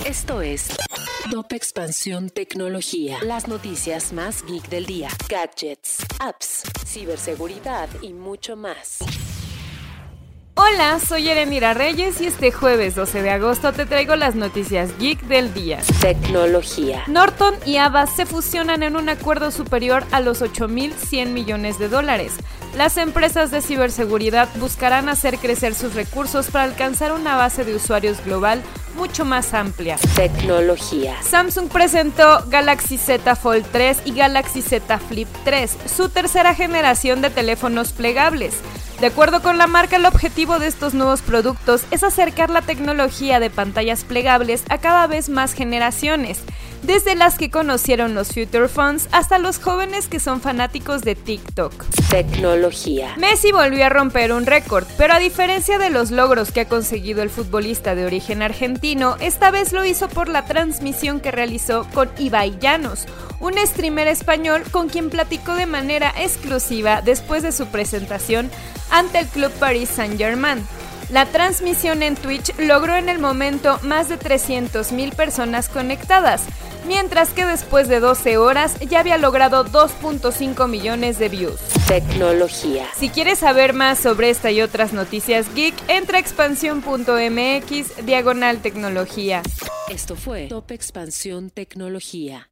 Esto es Top Expansión Tecnología. Las noticias más geek del día. Gadgets, apps, ciberseguridad y mucho más. Hola, soy Erendira Reyes y este jueves 12 de agosto te traigo las noticias geek del día. Tecnología. Norton y Abbas se fusionan en un acuerdo superior a los 8.100 millones de dólares. Las empresas de ciberseguridad buscarán hacer crecer sus recursos para alcanzar una base de usuarios global mucho más amplia. Tecnología. Samsung presentó Galaxy Z Fold 3 y Galaxy Z Flip 3, su tercera generación de teléfonos plegables. De acuerdo con la marca, el objetivo de estos nuevos productos es acercar la tecnología de pantallas plegables a cada vez más generaciones, desde las que conocieron los Future Phones hasta los jóvenes que son fanáticos de TikTok. Tecnología. Messi volvió a romper un récord, pero a diferencia de los logros que ha conseguido el futbolista de origen argentino, esta vez lo hizo por la transmisión que realizó con Ibai Llanos, un streamer español con quien platicó de manera exclusiva después de su presentación ante el club Paris Saint-Germain. La transmisión en Twitch logró en el momento más de 300.000 personas conectadas, mientras que después de 12 horas ya había logrado 2.5 millones de views. Tecnología. Si quieres saber más sobre esta y otras noticias geek, entra a expansión.mx diagonal tecnología. Esto fue Top Expansión Tecnología.